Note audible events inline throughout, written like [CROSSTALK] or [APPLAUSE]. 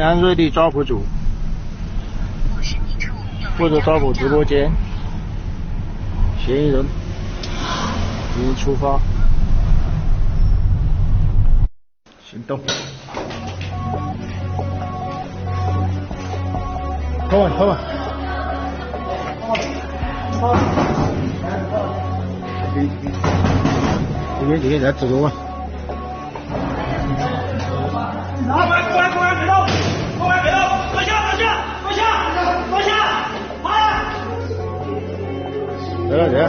云南瑞丽抓捕组，负责抓捕直播间，嫌疑人已经出发，行动。后面，后面。这边，这边在直播吗？来了，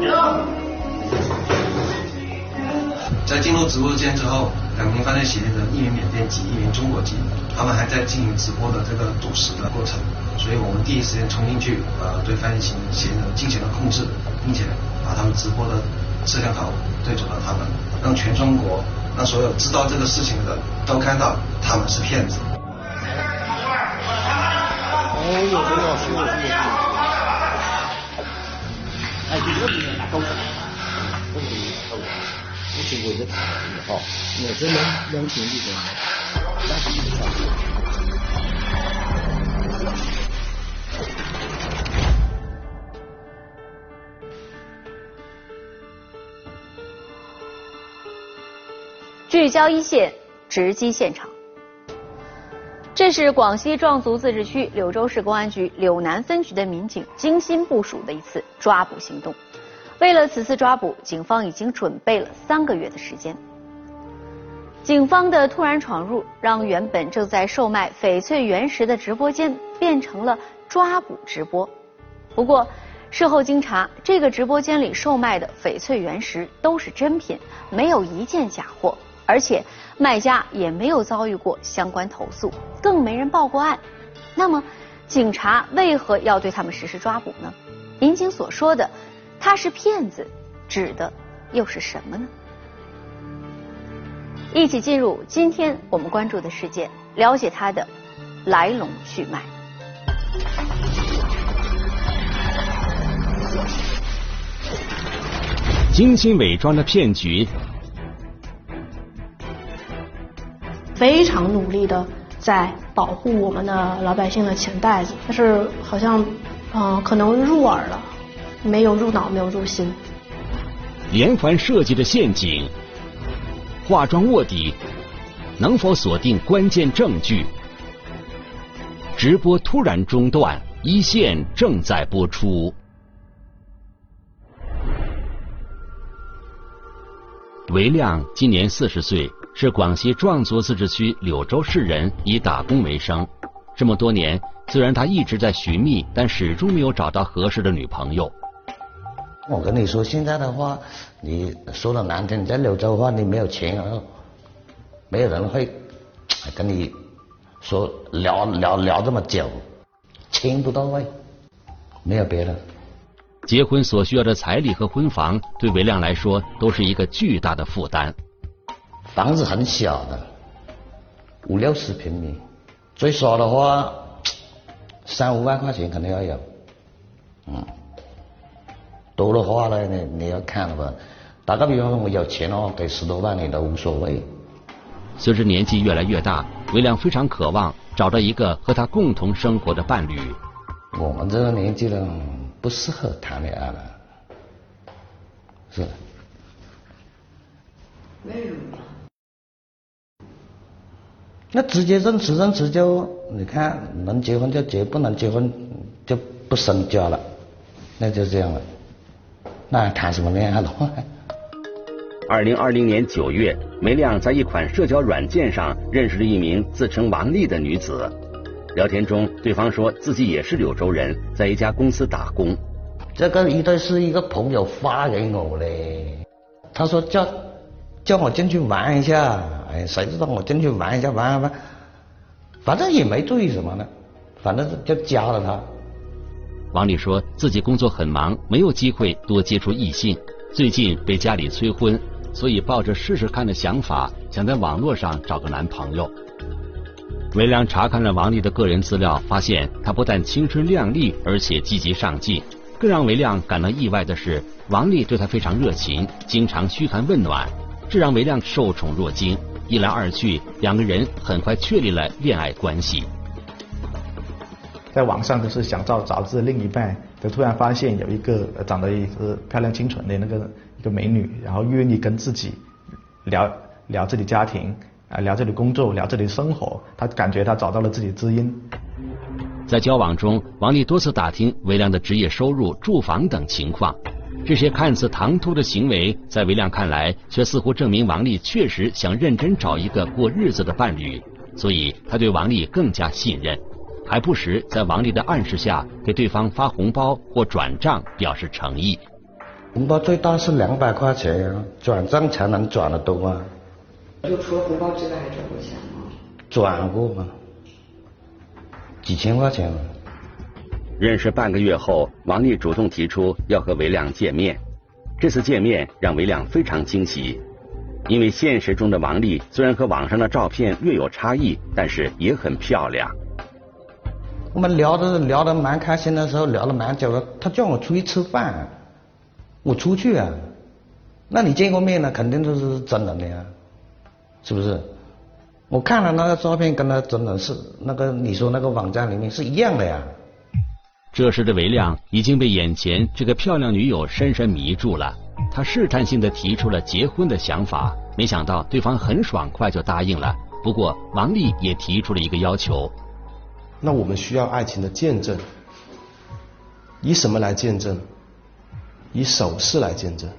来。在进入直播间之后，两名犯罪嫌疑人，一名缅甸籍，一名中国籍，他们还在进行直播的这个赌石的过程，所以我们第一时间冲进去，呃，对犯罪嫌嫌疑人进行了控制，并且把他们直播的摄像头对准了他们，让全中国，让所有知道这个事情的人都看到他们是骗子。哦哟，这个是是是。哎，这个里面打高手，这个里面打高手，不是为了他们哈，我这两两天里边，那是一个小时。聚焦一线，直击现场。这是广西壮族自治区柳州市公安局柳南分局的民警精心部署的一次抓捕行动。为了此次抓捕，警方已经准备了三个月的时间。警方的突然闯入，让原本正在售卖翡翠原石的直播间变成了抓捕直播。不过，事后经查，这个直播间里售卖的翡翠原石都是真品，没有一件假货。而且卖家也没有遭遇过相关投诉，更没人报过案。那么，警察为何要对他们实施抓捕呢？民警所说的“他是骗子”，指的又是什么呢？一起进入今天我们关注的事件，了解它的来龙去脉。精心伪装的骗局。非常努力的在保护我们的老百姓的钱袋子，但是好像，嗯，可能入耳了，没有入脑，没有入心。连环设计的陷阱，化妆卧底，能否锁定关键证据？直播突然中断，一线正在播出。韦亮今年四十岁。是广西壮族自治区柳州市人，以打工为生。这么多年，虽然他一直在寻觅，但始终没有找到合适的女朋友。我跟你说，现在的话，你说的难听，在柳州的话，你没有钱啊，没有人会跟你说聊聊聊这么久，钱不到位，没有别的。结婚所需要的彩礼和婚房，对韦亮来说都是一个巨大的负担。房子很小的，五六十平米，最少的话 [TSK] 三五万块钱肯定要有，嗯，多的话呢，你你要看了吧。打个比方说，我有钱哦，给十多万你都无所谓。随着年纪越来越大，韦亮非常渴望找到一个和他共同生活的伴侣。我们这个年纪了，不适合谈恋爱了，是。为什么？那直接认识认识就，你看能结婚就结，不能结婚就不生家了，那就这样了。那谈什么恋爱了？二零二零年九月，梅亮在一款社交软件上认识了一名自称王丽的女子。聊天中，对方说自己也是柳州人，在一家公司打工。这个一对是一个朋友发给我的，他说叫叫我进去玩一下。哎，谁知道我进去玩一下玩玩，反正也没注意什么呢，反正就加了他。王丽说自己工作很忙，没有机会多接触异性，最近被家里催婚，所以抱着试试看的想法，想在网络上找个男朋友。韦良查看了王丽的个人资料，发现她不但青春靓丽，而且积极上进。更让韦亮感到意外的是，王丽对他非常热情，经常嘘寒问暖，这让韦亮受宠若惊。一来二去，两个人很快确立了恋爱关系。在网上就是想找找自另一半，就突然发现有一个长得也是漂亮清纯的那个一个美女，然后愿意跟自己聊聊自己家庭啊，聊自己工作，聊自己生活，他感觉他找到了自己知音。在交往中，王丽多次打听韦良的职业、收入、住房等情况。这些看似唐突的行为，在韦亮看来，却似乎证明王丽确实想认真找一个过日子的伴侣，所以他对王丽更加信任。还不时在王丽的暗示下给对方发红包或转账表示诚意。红包最大是两百块钱，转账才能转得多啊。就除了红包之外，还转过钱吗？转过吗？几千块钱。认识半个月后，王丽主动提出要和韦亮见面。这次见面让韦亮非常惊喜，因为现实中的王丽虽然和网上的照片略有差异，但是也很漂亮。我们聊的聊得蛮开心的时候，聊了蛮久了。他叫我出去吃饭，我出去啊。那你见过面了，肯定都是真人的呀，是不是？我看了那个照片，跟他真人是那个你说那个网站里面是一样的呀。这时的韦亮已经被眼前这个漂亮女友深深迷住了，他试探性的提出了结婚的想法，没想到对方很爽快就答应了。不过王丽也提出了一个要求。那我们需要爱情的见证，以什么来见证？以首饰来见证，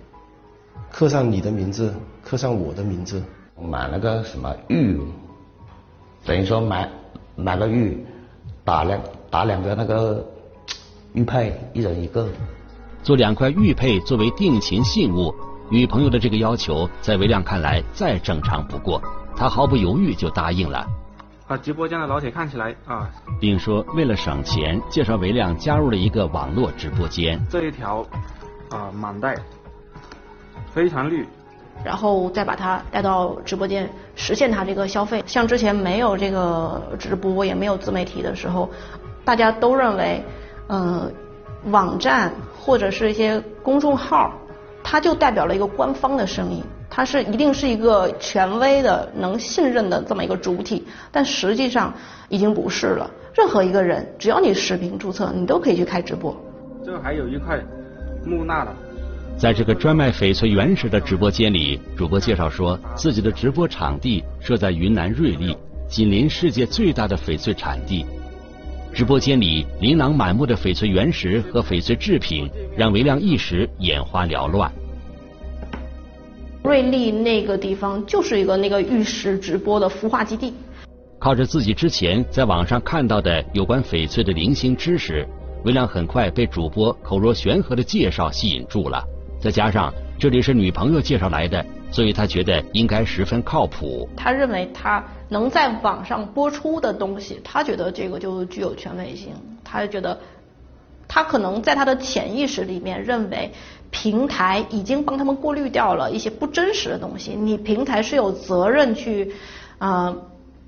刻上你的名字，刻上我的名字。买了个什么玉，等于说买买个玉，打两打两个那个玉佩，一人一个。做两块玉佩作为定情信物，女朋友的这个要求在韦亮看来再正常不过，他毫不犹豫就答应了。啊直播间的老铁看起来啊，并说为了省钱，介绍韦亮加入了一个网络直播间。这一条啊满带，非常绿。然后再把他带到直播间，实现他这个消费。像之前没有这个直播，也没有自媒体的时候，大家都认为，呃，网站或者是一些公众号，它就代表了一个官方的声音。它是一定是一个权威的、能信任的这么一个主体，但实际上已经不是了。任何一个人，只要你实名注册，你都可以去开直播。这还有一块木纳的。在这个专卖翡翠原石的直播间里，主播介绍说，自己的直播场地设在云南瑞丽，紧邻世界最大的翡翠产地。直播间里琳琅满目的翡翠原石和翡翠制品，让韦亮一时眼花缭乱。瑞丽那个地方就是一个那个玉石直播的孵化基地。靠着自己之前在网上看到的有关翡翠的零星知识，韦亮很快被主播口若悬河的介绍吸引住了。再加上这里是女朋友介绍来的，所以他觉得应该十分靠谱。他认为他能在网上播出的东西，他觉得这个就具有权威性。他觉得他可能在他的潜意识里面认为。平台已经帮他们过滤掉了一些不真实的东西，你平台是有责任去，呃，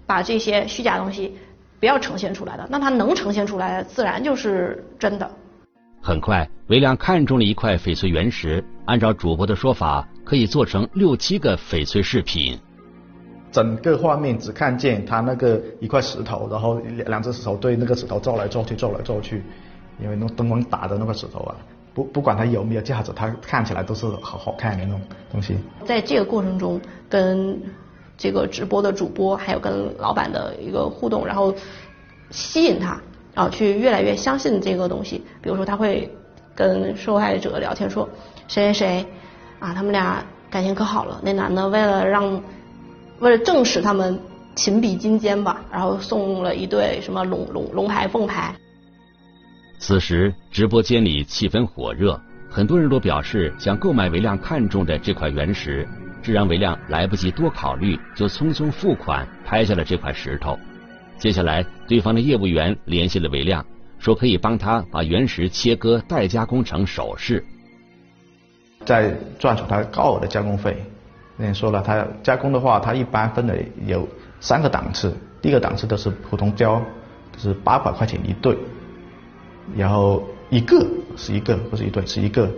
把这些虚假东西不要呈现出来的。那他能呈现出来的，自然就是真的。很快，韦亮看中了一块翡翠原石，按照主播的说法，可以做成六七个翡翠饰品。整个画面只看见他那个一块石头，然后两只手对那个石头照来照去，照来照去，因为那灯光打的那个石头啊。不不管它有没有价值，它看起来都是好好看的那种东西。在这个过程中，跟这个直播的主播还有跟老板的一个互动，然后吸引他啊，去越来越相信这个东西。比如说，他会跟受害者聊天说，谁谁谁啊，他们俩感情可好了。那男的为了让为了证实他们情比金坚吧，然后送了一对什么龙龙龙牌凤牌。此时，直播间里气氛火热，很多人都表示想购买韦亮看中的这块原石，这让韦亮来不及多考虑，就匆匆付款拍下了这块石头。接下来，对方的业务员联系了韦亮，说可以帮他把原石切割代加工成首饰，再赚取他高额的加工费。那说了，他加工的话，他一般分的有三个档次，第一个档次都是普通雕，是八百块钱一对。然后一个是一个，不是一对，是一个。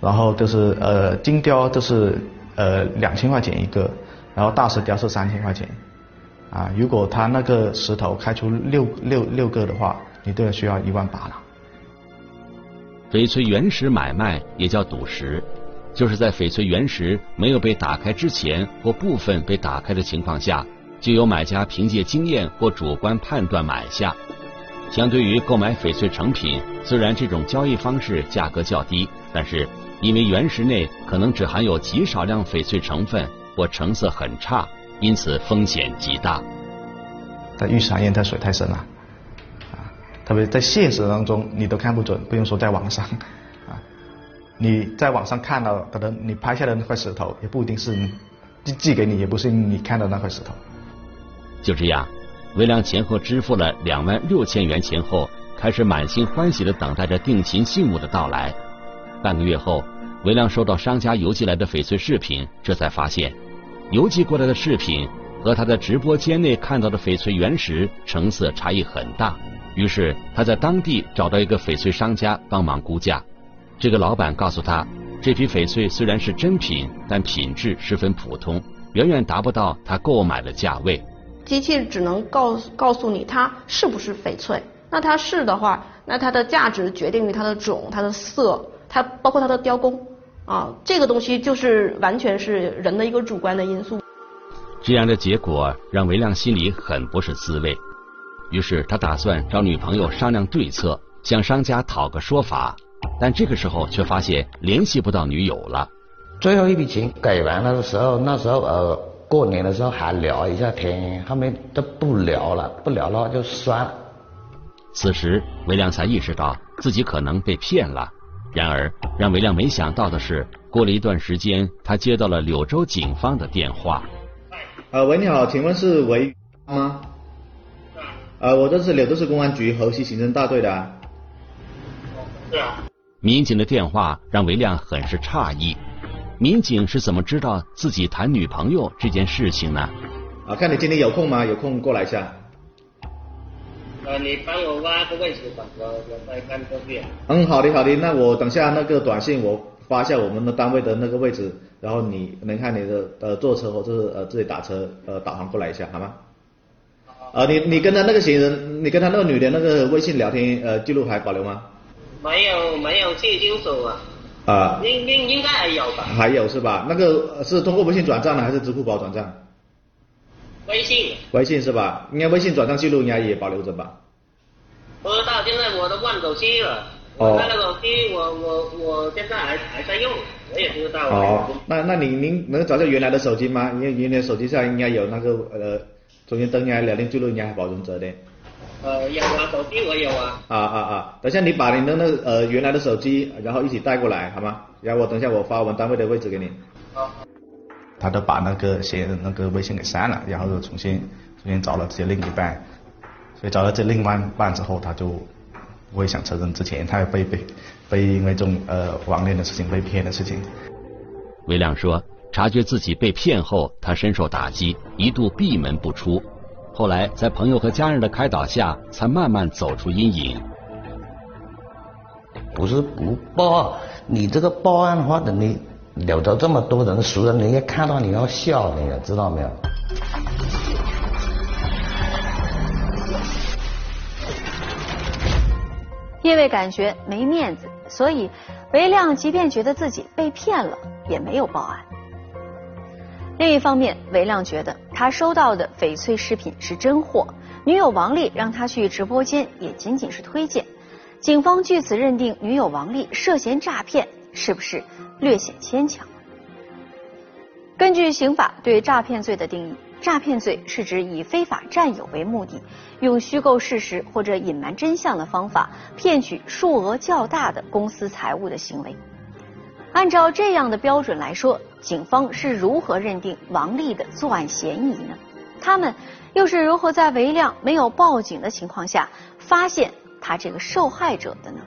然后就是呃金雕，就是呃两千块钱一个。然后大石雕是三千块钱，啊，如果他那个石头开出六六六个的话，你都要需要一万八了。翡翠原石买卖也叫赌石，就是在翡翠原石没有被打开之前或部分被打开的情况下，就有买家凭借经验或主观判断买下。相对于购买翡翠成品，虽然这种交易方式价格较低，但是因为原石内可能只含有极少量翡翠成分或成色很差，因此风险极大。在玉山岩，它水太深了。啊 [LAUGHS] 特别在现实当中，你都看不准，不用说在网上啊。你在网上看到，可能你拍下的那块石头，也不一定是寄寄给你，也不是你看到那块石头。就这样，韦亮前后支付了两万六千元钱后，开始满心欢喜的等待着定情信物的到来。半个月后，韦亮收到商家邮寄来的翡翠饰品，这才发现，邮寄过来的饰品和他在直播间内看到的翡翠原石成色差异很大。于是他在当地找到一个翡翠商家帮忙估价，这个老板告诉他，这批翡翠虽然是真品，但品质十分普通，远远达不到他购买的价位。机器只能告告诉你它是不是翡翠，那它是的话，那它的价值决定于它的种、它的色，它包括它的雕工啊，这个东西就是完全是人的一个主观的因素。这样的结果让韦亮心里很不是滋味。于是他打算找女朋友商量对策，向商家讨个说法，但这个时候却发现联系不到女友了。最后一笔钱给完了的时候，那时候呃过年的时候还聊一下天，后面都不聊了，不聊了就算了。此时韦亮才意识到自己可能被骗了。然而让韦亮没想到的是，过了一段时间，他接到了柳州警方的电话。呃，喂，你好，请问是韦吗？呃，我这是柳州市公安局河西刑侦大队的。对啊。民警的电话让韦亮很是诧异，民警是怎么知道自己谈女朋友这件事情呢？啊，看你今天有空吗？有空过来一下。呃，你帮我挖个位置吧，我我再看过去。嗯，好的好的，那我等下那个短信我发一下我们的单位的那个位置，然后你能看你的呃坐车或者是呃自己打车呃导航过来一下，好吗？啊，你你跟他那个嫌疑人，你跟他那个女的那个微信聊天呃记录还保留吗？没有没有去经手啊。啊。应应应该还有吧。还有是吧？那个是通过微信转账的还是支付宝转账？微信。微信是吧？应该微信转账记录应该也保留着吧？不知道，现在我都换手机了。哦。那个手机我我我现在还还在用，我也不知道。哦。那那你您能找到原来的手机吗？因为原来手机上应该有那个呃。中间登呀，聊天记录应该还保存着的。呃，有啊，手机我有啊。啊啊啊！等下你把你的那呃原来的手机，然后一起带过来，好吗？然后我等下我发我们单位的位置给你。好。他都把那个写那个微信给删了，然后又重新重新找了自己另一半，所以找了这另外一半之后，他就不会想承认之前他被被被因为这种呃网恋的事情被骗的事情。韦亮说。察觉自己被骗后，他深受打击，一度闭门不出。后来在朋友和家人的开导下，才慢慢走出阴影。不是不报，你这个报案的话，等你柳州这么多人熟人，人家看到你要笑，你知道没有？因为感觉没面子，所以韦亮即便觉得自己被骗了，也没有报案。另一方面，韦亮觉得他收到的翡翠饰品是真货，女友王丽让他去直播间也仅仅是推荐。警方据此认定女友王丽涉嫌诈骗，是不是略显牵强？根据刑法对诈骗罪的定义，诈骗罪是指以非法占有为目的，用虚构事实或者隐瞒真相的方法骗取数额较大的公私财物的行为。按照这样的标准来说，警方是如何认定王丽的作案嫌疑呢？他们又是如何在韦亮没有报警的情况下发现他这个受害者的呢？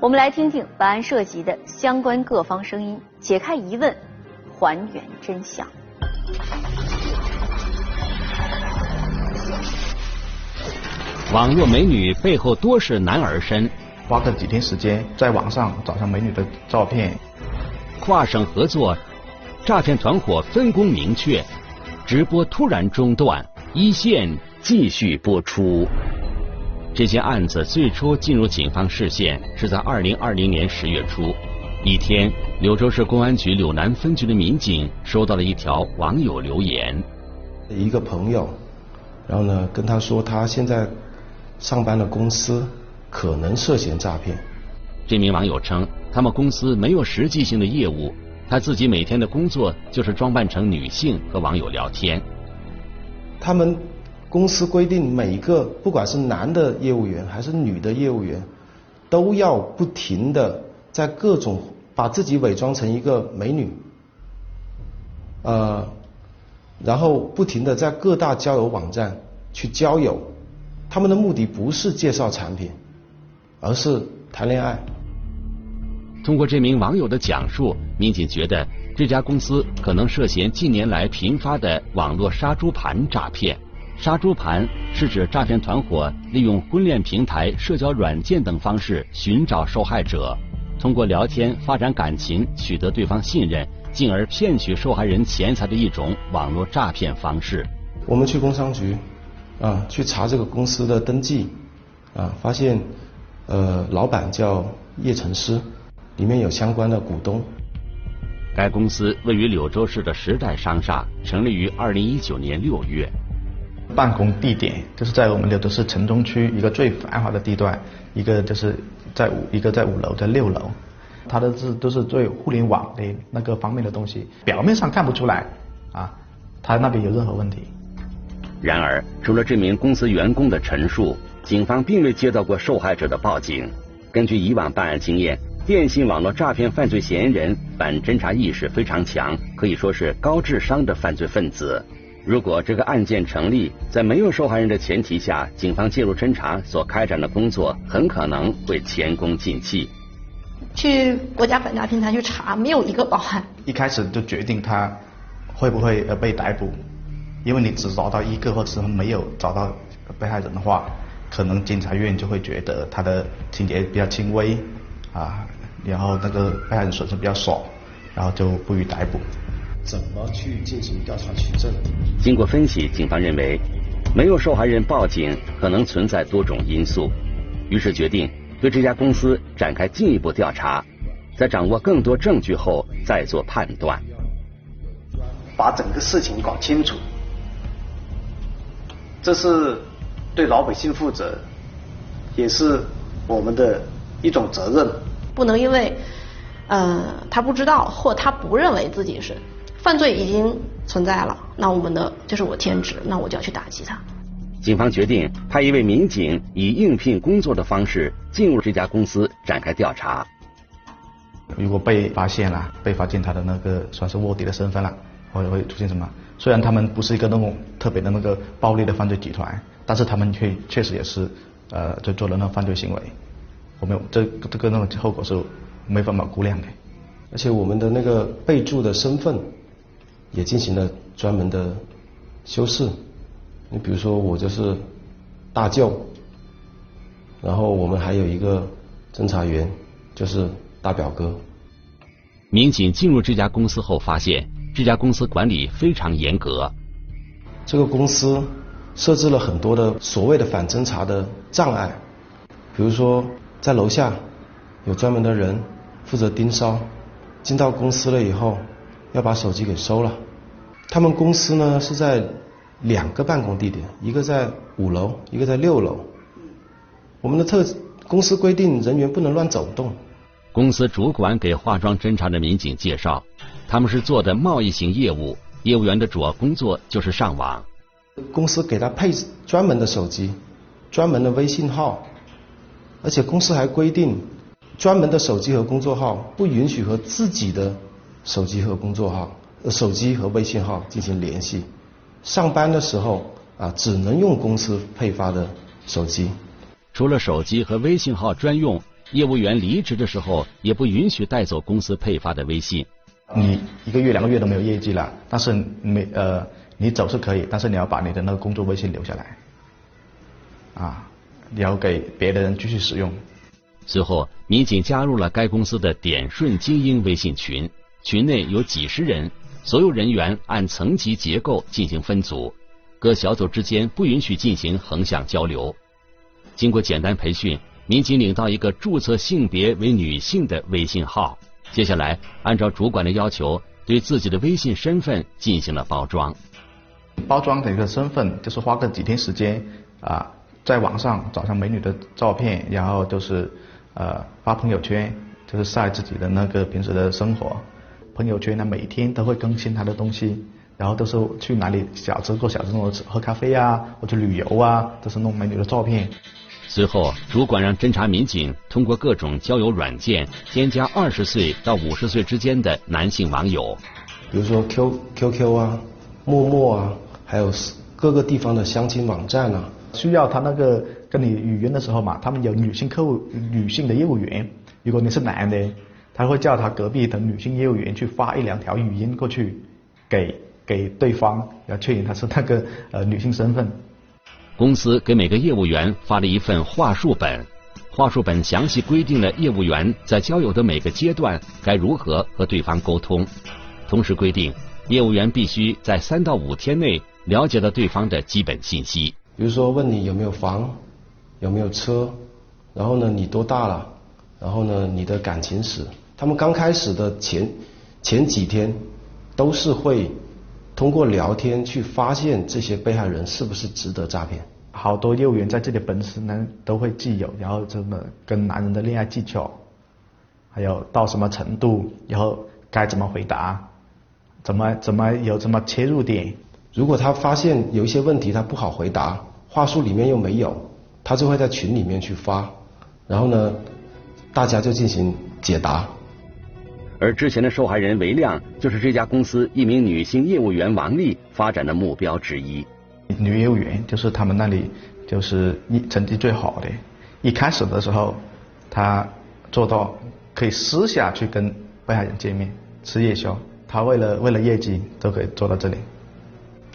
我们来听听本案涉及的相关各方声音，解开疑问，还原真相。网络美女背后多是男儿身。花个几天时间在网上找上美女的照片，跨省合作诈骗团伙分工明确，直播突然中断，一线继续播出。这件案子最初进入警方视线是在二零二零年十月初，一天，柳州市公安局柳南分局的民警收到了一条网友留言。一个朋友，然后呢跟他说他现在上班的公司可能涉嫌诈骗。这名网友称，他们公司没有实际性的业务，他自己每天的工作就是装扮成女性和网友聊天。他们。公司规定，每一个不管是男的业务员还是女的业务员，都要不停的在各种把自己伪装成一个美女，呃，然后不停的在各大交友网站去交友。他们的目的不是介绍产品，而是谈恋爱。通过这名网友的讲述，民警觉得这家公司可能涉嫌近年来频发的网络杀猪盘诈骗。杀猪盘是指诈骗团伙利用婚恋平台、社交软件等方式寻找受害者，通过聊天发展感情，取得对方信任，进而骗取受害人钱财的一种网络诈骗方式。我们去工商局啊，去查这个公司的登记啊，发现呃，老板叫叶成师，里面有相关的股东。该公司位于柳州市的时代商厦，成立于二零一九年六月。办公地点就是在我们柳州市城中区一个最繁华的地段，一个就是在五一个在五楼，在六楼，它的是都是最互联网的那个方面的东西，表面上看不出来啊，他那边有任何问题。然而，除了这名公司员工的陈述，警方并未接到过受害者的报警。根据以往办案经验，电信网络诈骗犯罪嫌疑人反侦查意识非常强，可以说是高智商的犯罪分子。如果这个案件成立，在没有受害人的前提下，警方介入侦查所开展的工作很可能会前功尽弃。去国家反诈平台去查，没有一个报案。一开始就决定他会不会呃被逮捕，因为你只找到一个，或者是没有找到被害人的话，可能检察院就会觉得他的情节比较轻微啊，然后那个被害人损失比较少，然后就不予逮捕。怎么去进行调查取证？经过分析，警方认为没有受害人报警可能存在多种因素，于是决定对这家公司展开进一步调查，在掌握更多证据后再做判断。把整个事情搞清楚，这是对老百姓负责，也是我们的一种责任。不能因为呃他不知道或他不认为自己是。犯罪已经存在了，那我们的就是我天职，那我就要去打击他。警方决定派一位民警以应聘工作的方式进入这家公司展开调查。如果被发现了，被发现他的那个算是卧底的身份了，会会出现什么？虽然他们不是一个那种特别的那个暴力的犯罪集团，但是他们却确实也是呃在做了那犯罪行为。我们这这个那种后果是没办法估量的。而且我们的那个备注的身份。也进行了专门的修饰。你比如说，我就是大舅，然后我们还有一个侦查员，就是大表哥。民警进入这家公司后，发现这家公司管理非常严格。这个公司设置了很多的所谓的反侦查的障碍，比如说在楼下有专门的人负责盯梢，进到公司了以后。要把手机给收了。他们公司呢是在两个办公地点，一个在五楼，一个在六楼。我们的特公司规定人员不能乱走动。公司主管给化妆侦查的民警介绍，他们是做的贸易型业务，业务员的主要工作就是上网。公司给他配专门的手机，专门的微信号，而且公司还规定，专门的手机和工作号不允许和自己的。手机和工作号、手机和微信号进行联系。上班的时候啊，只能用公司配发的手机。除了手机和微信号专用，业务员离职的时候也不允许带走公司配发的微信。你一个月、两个月都没有业绩了，但是没呃，你走是可以，但是你要把你的那个工作微信留下来，啊，你要给别的人继续使用。随后，民警加入了该公司的点顺精英微信群。群内有几十人，所有人员按层级结构进行分组，各小组之间不允许进行横向交流。经过简单培训，民警领到一个注册性别为女性的微信号，接下来按照主管的要求，对自己的微信身份进行了包装。包装的一个身份就是花个几天时间啊，在网上找上美女的照片，然后就是呃发朋友圈，就是晒自己的那个平时的生活。朋友圈呢，每天都会更新他的东西，然后都是去哪里小吃做小吃弄喝咖啡啊，或者旅游啊，都是弄美女的照片。随后，主管让侦查民警通过各种交友软件添加二十岁到五十岁之间的男性网友，比如说 Q Q Q 啊、陌陌啊，还有各个地方的相亲网站啊。需要他那个跟你语音的时候嘛，他们有女性客户、女性的业务员，如果你是男的。他会叫他隔壁的女性业务员去发一两条语音过去，给给对方，要确认他是那个呃女性身份。公司给每个业务员发了一份话术本，话术本详细规定了业务员在交友的每个阶段该如何和对方沟通，同时规定业务员必须在三到五天内了解了对方的基本信息，比如说问你有没有房，有没有车，然后呢你多大了，然后呢你的感情史。他们刚开始的前前几天都是会通过聊天去发现这些被害人是不是值得诈骗。好多业务员在这里本身呢都会既有，然后怎么跟男人的恋爱技巧，还有到什么程度，然后该怎么回答，怎么怎么有什么切入点。如果他发现有一些问题他不好回答，话术里面又没有，他就会在群里面去发，然后呢，大家就进行解答。而之前的受害人韦亮就是这家公司一名女性业务员王丽发展的目标之一。女业务员就是他们那里就是一成绩最好的。一开始的时候，她做到可以私下去跟被害人见面吃夜宵，她为了为了业绩都可以做到这里，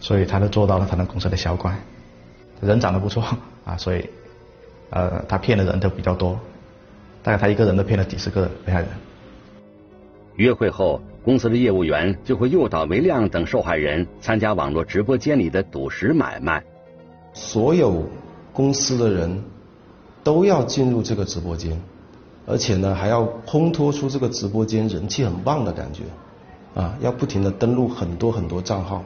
所以他都做到了他们公司的销冠。人长得不错 [LAUGHS] 啊，所以呃他骗的人都比较多，大概他一个人都骗了几十个被害人。约会后，公司的业务员就会诱导梅亮等受害人参加网络直播间里的赌石买卖。所有公司的人都要进入这个直播间，而且呢还要烘托出这个直播间人气很旺的感觉，啊，要不停的登录很多很多账号，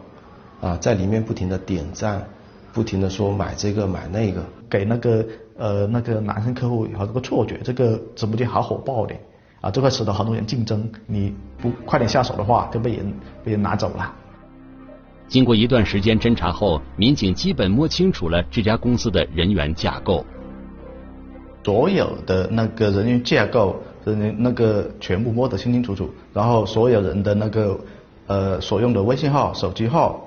啊，在里面不停的点赞，不停的说买这个买那个，给那个呃那个男生客户有这个错觉，这个直播间好火爆的。啊，这块使得很多人竞争，你不快点下手的话，就被人被人拿走了。经过一段时间侦查后，民警基本摸清楚了这家公司的人员架构。所有的那个人员架构，人员那个全部摸得清清楚楚。然后所有人的那个呃所用的微信号、手机号，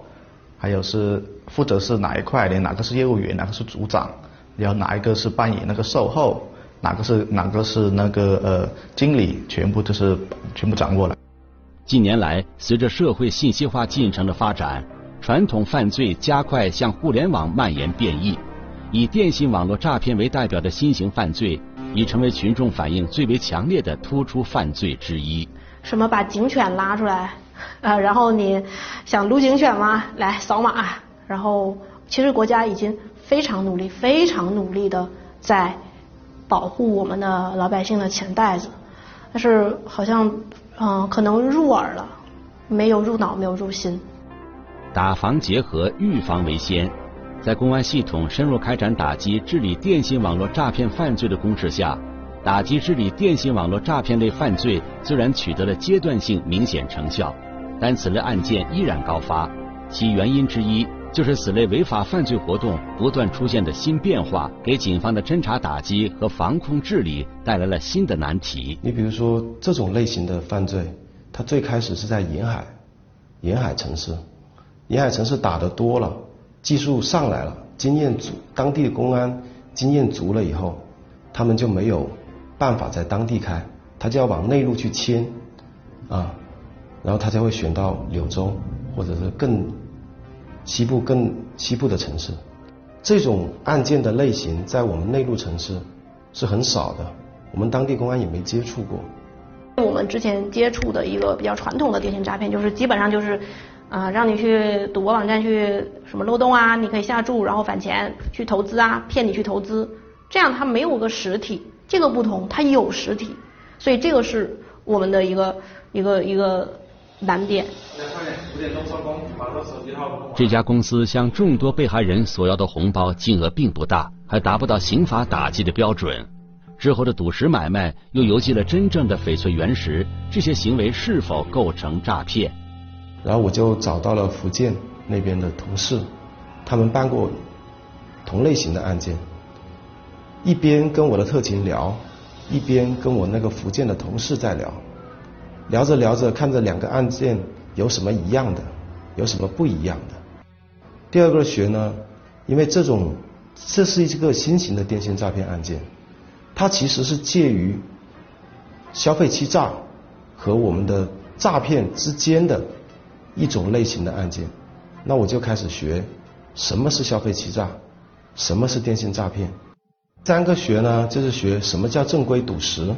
还有是负责是哪一块的，哪个是业务员，哪个是组长，然后哪一个是扮演那个售后。哪个是哪个是那个呃经理，全部都是全部掌握了。近年来，随着社会信息化进程的发展，传统犯罪加快向互联网蔓延变异，以电信网络诈骗为代表的新型犯罪，已成为群众反映最为强烈的突出犯罪之一。什么把警犬拉出来，[LAUGHS] 呃，然后你想撸警犬吗？来扫码。然后，其实国家已经非常努力，非常努力的在。保护我们的老百姓的钱袋子，但是好像嗯，可能入耳了，没有入脑，没有入心。打防结合，预防为先。在公安系统深入开展打击治理电信网络诈骗犯罪的攻势下，打击治理电信网络诈骗类犯罪虽然取得了阶段性明显成效，但此类案件依然高发，其原因之一。就是此类违法犯罪活动不断出现的新变化，给警方的侦查打击和防控治理带来了新的难题。你比如说这种类型的犯罪，它最开始是在沿海、沿海城市，沿海城市打得多了，技术上来了，经验足，当地的公安经验足了以后，他们就没有办法在当地开，他就要往内陆去迁啊，然后他才会选到柳州或者是更。西部更西部的城市，这种案件的类型在我们内陆城市是很少的，我们当地公安也没接触过。我们之前接触的一个比较传统的电信诈骗，就是基本上就是，啊、让你去赌博网站去什么漏洞啊，你可以下注，然后返钱去投资啊，骗你去投资，这样它没有个实体，这个不同，它有实体，所以这个是我们的一个一个一个难点。这家公司向众多被害人索要的红包金额并不大，还达不到刑法打击的标准。之后的赌石买卖又邮寄了真正的翡翠原石，这些行为是否构成诈骗？然后我就找到了福建那边的同事，他们办过同类型的案件，一边跟我的特勤聊，一边跟我那个福建的同事在聊，聊着聊着，看着两个案件有什么一样的，有什么不一样的。第二个学呢，因为这种这是一个新型的电信诈骗案件，它其实是介于消费欺诈和我们的诈骗之间的一种类型的案件。那我就开始学什么是消费欺诈，什么是电信诈骗。三个学呢，就是学什么叫正规赌石，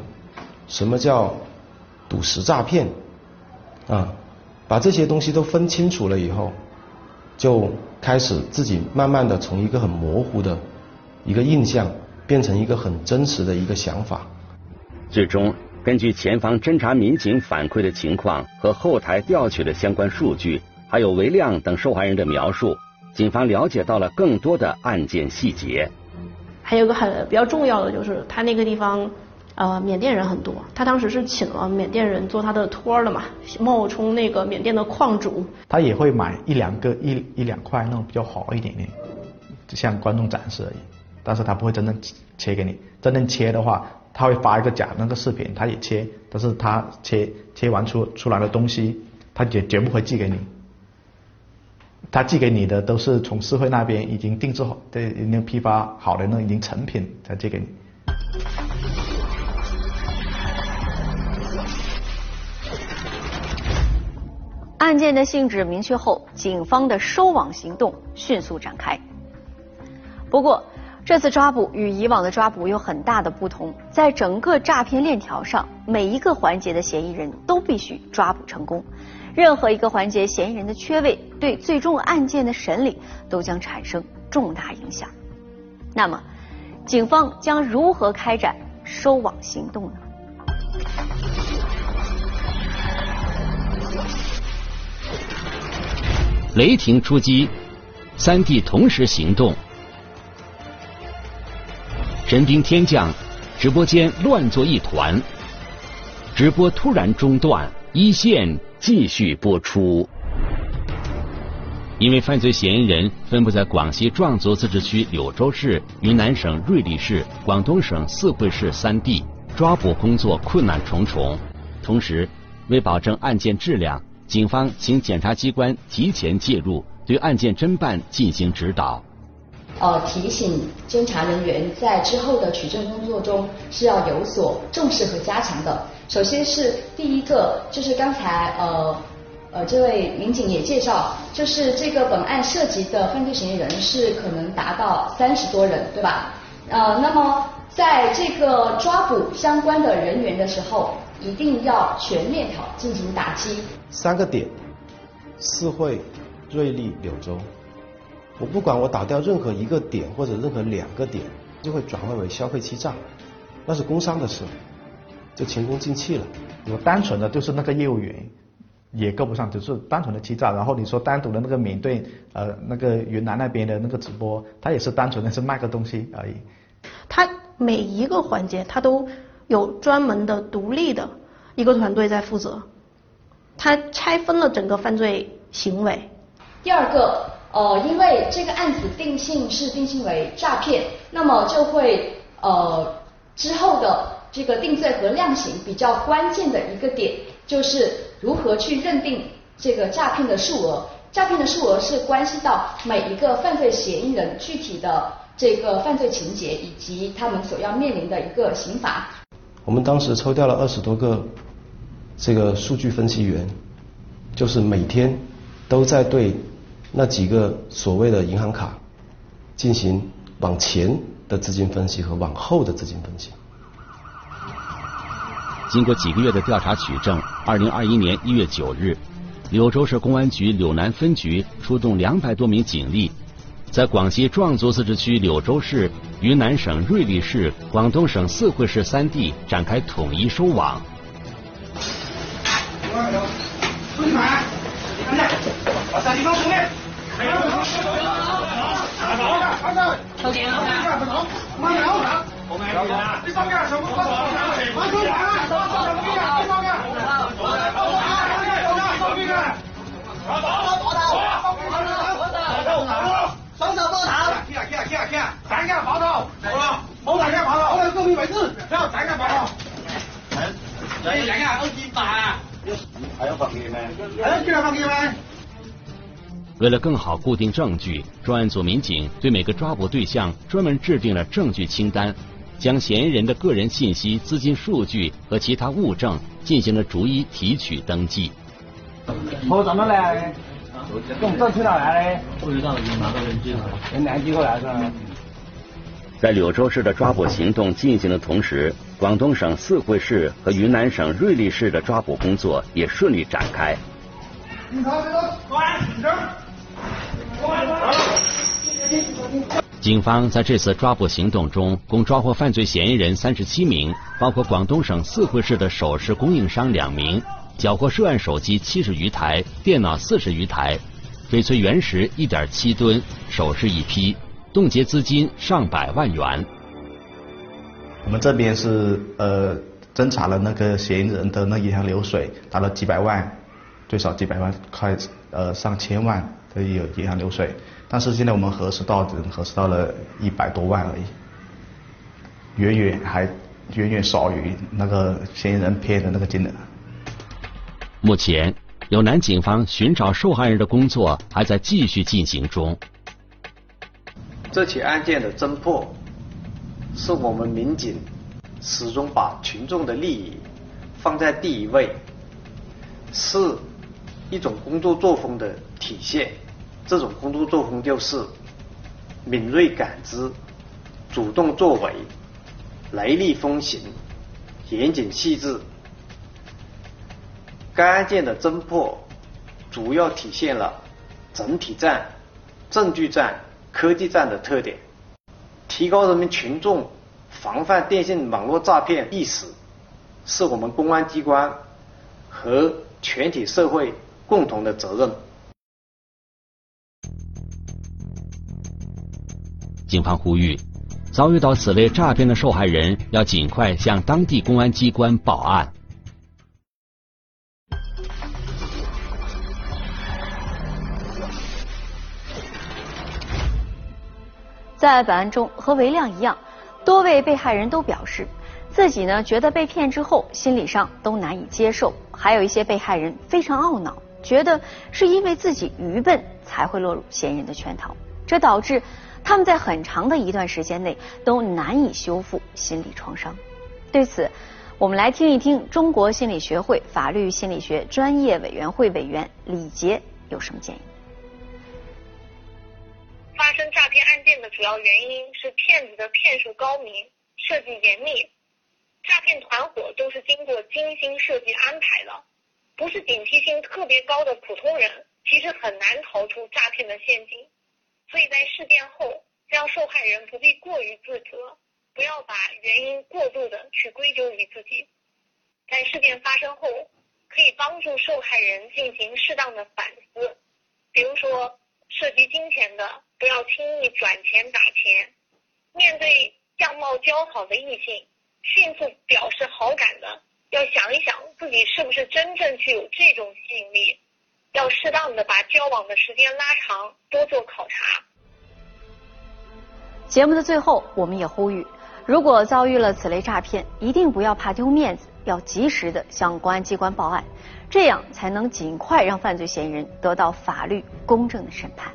什么叫赌石诈骗，啊，把这些东西都分清楚了以后，就开始自己慢慢的从一个很模糊的一个印象，变成一个很真实的一个想法。最终，根据前方侦查民警反馈的情况和后台调取的相关数据，还有韦亮等受害人的描述，警方了解到了更多的案件细节。还有个很比较重要的就是，他那个地方，呃，缅甸人很多。他当时是请了缅甸人做他的托儿的嘛，冒充那个缅甸的矿主。他也会买一两个一一两块那种比较好一点点，向观众展示而已。但是他不会真正切给你，真正切的话，他会发一个假那个视频，他也切，但是他切切完出出来的东西，他绝绝不会寄给你。他寄给你的都是从市会那边已经定制好、对已经批发好的那已经成品才寄给你。案件的性质明确后，警方的收网行动迅速展开。不过，这次抓捕与以往的抓捕有很大的不同，在整个诈骗链条上，每一个环节的嫌疑人都必须抓捕成功。任何一个环节嫌疑人的缺位，对最终案件的审理都将产生重大影响。那么，警方将如何开展收网行动呢？雷霆出击，三地同时行动。神兵天降，直播间乱作一团。直播突然中断，一线继续播出。因为犯罪嫌疑人分布在广西壮族自治区柳州市、云南省瑞丽市、广东省四会市三地，抓捕工作困难重重。同时，为保证案件质量，警方请检察机关提前介入，对案件侦办进行指导。呃，提醒侦查人员在之后的取证工作中是要有所重视和加强的。首先是第一个，就是刚才呃呃这位民警也介绍，就是这个本案涉及的犯罪嫌疑人是可能达到三十多人，对吧？呃，那么在这个抓捕相关的人员的时候，一定要全链条进行打击。三个点：四会、瑞丽、柳州。我不管我打掉任何一个点或者任何两个点，就会转化为消费欺诈，那是工商的事，就前功尽弃了。我单纯的就是那个业务员也够不上，只是单纯的欺诈。然后你说单独的那个缅甸呃那个云南那边的那个直播，他也是单纯的是卖个东西而已。他每一个环节他都有专门的独立的一个团队在负责，他拆分了整个犯罪行为。第二个。呃，因为这个案子定性是定性为诈骗，那么就会呃之后的这个定罪和量刑比较关键的一个点，就是如何去认定这个诈骗的数额。诈骗的数额是关系到每一个犯罪嫌疑人具体的这个犯罪情节以及他们所要面临的一个刑罚。我们当时抽调了二十多个这个数据分析员，就是每天都在对。那几个所谓的银行卡进行往前的资金分析和往后的资金分析，经过几个月的调查取证，二零二一年一月九日，柳州市公安局柳南分局出动两百多名警力，在广西壮族自治区柳州市、云南省瑞丽市、广东省四会市三地展开统一收网手抱头，看看看看，三个抱头，好了，后两个抱头，后来这边位置，然后三个抱头，哎，两个好几百。还要放给吗？还要继续放给吗？为了更好固定证据，专案组民警对每个抓捕对象专门制定了证据清单，将嫌疑人的个人信息、资金数据和其他物证进行了逐一提取登记。我怎么来？用这去哪来的？不知道，已经拿到人机了。人南机过来是吧？在柳州市的抓捕行动进行的同时，广东省四会市和云南省瑞丽市的抓捕工作也顺利展开。警方在这次抓捕行动中，共抓获犯罪嫌疑人三十七名，包括广东省四会市的首饰供应商两名，缴获涉案手机七十余台、电脑四十余台、翡翠原石一点七吨、首饰一批。冻结资金上百万元。我们这边是呃侦查了那个嫌疑人的那银行流水，达到几百万，最少几百万块，呃上千万的有银行流水。但是现在我们核实到只核实到了一百多万而已，远远还远远少于那个嫌疑人骗的那个金额。目前，柳南警方寻找受害人的工作还在继续进行中。这起案件的侦破，是我们民警始终把群众的利益放在第一位，是一种工作作风的体现。这种工作作风就是敏锐感知、主动作为、雷厉风行、严谨细致。该案件的侦破主要体现了整体战、证据战。科技战的特点，提高人民群众防范电信网络诈骗意识，是我们公安机关和全体社会共同的责任。警方呼吁，遭遇到此类诈骗的受害人，要尽快向当地公安机关报案。在本案中，和韦亮一样，多位被害人都表示，自己呢觉得被骗之后，心理上都难以接受。还有一些被害人非常懊恼，觉得是因为自己愚笨才会落入嫌疑人的圈套，这导致他们在很长的一段时间内都难以修复心理创伤。对此，我们来听一听中国心理学会法律心理学专业委员会委员李杰有什么建议。发生诈骗案件的主要原因是骗子的骗术高明，设计严密，诈骗团伙都是经过精心设计安排的，不是警惕性特别高的普通人，其实很难逃出诈骗的陷阱。所以在事件后，让受害人不必过于自责，不要把原因过度的去归咎于自己。在事件发生后，可以帮助受害人进行适当的反思，比如说涉及金钱的。不要轻易转钱打钱。面对相貌姣好的异性，迅速表示好感的，要想一想自己是不是真正具有这种吸引力。要适当的把交往的时间拉长，多做考察。节目的最后，我们也呼吁：如果遭遇了此类诈骗，一定不要怕丢面子，要及时的向公安机关报案，这样才能尽快让犯罪嫌疑人得到法律公正的审判。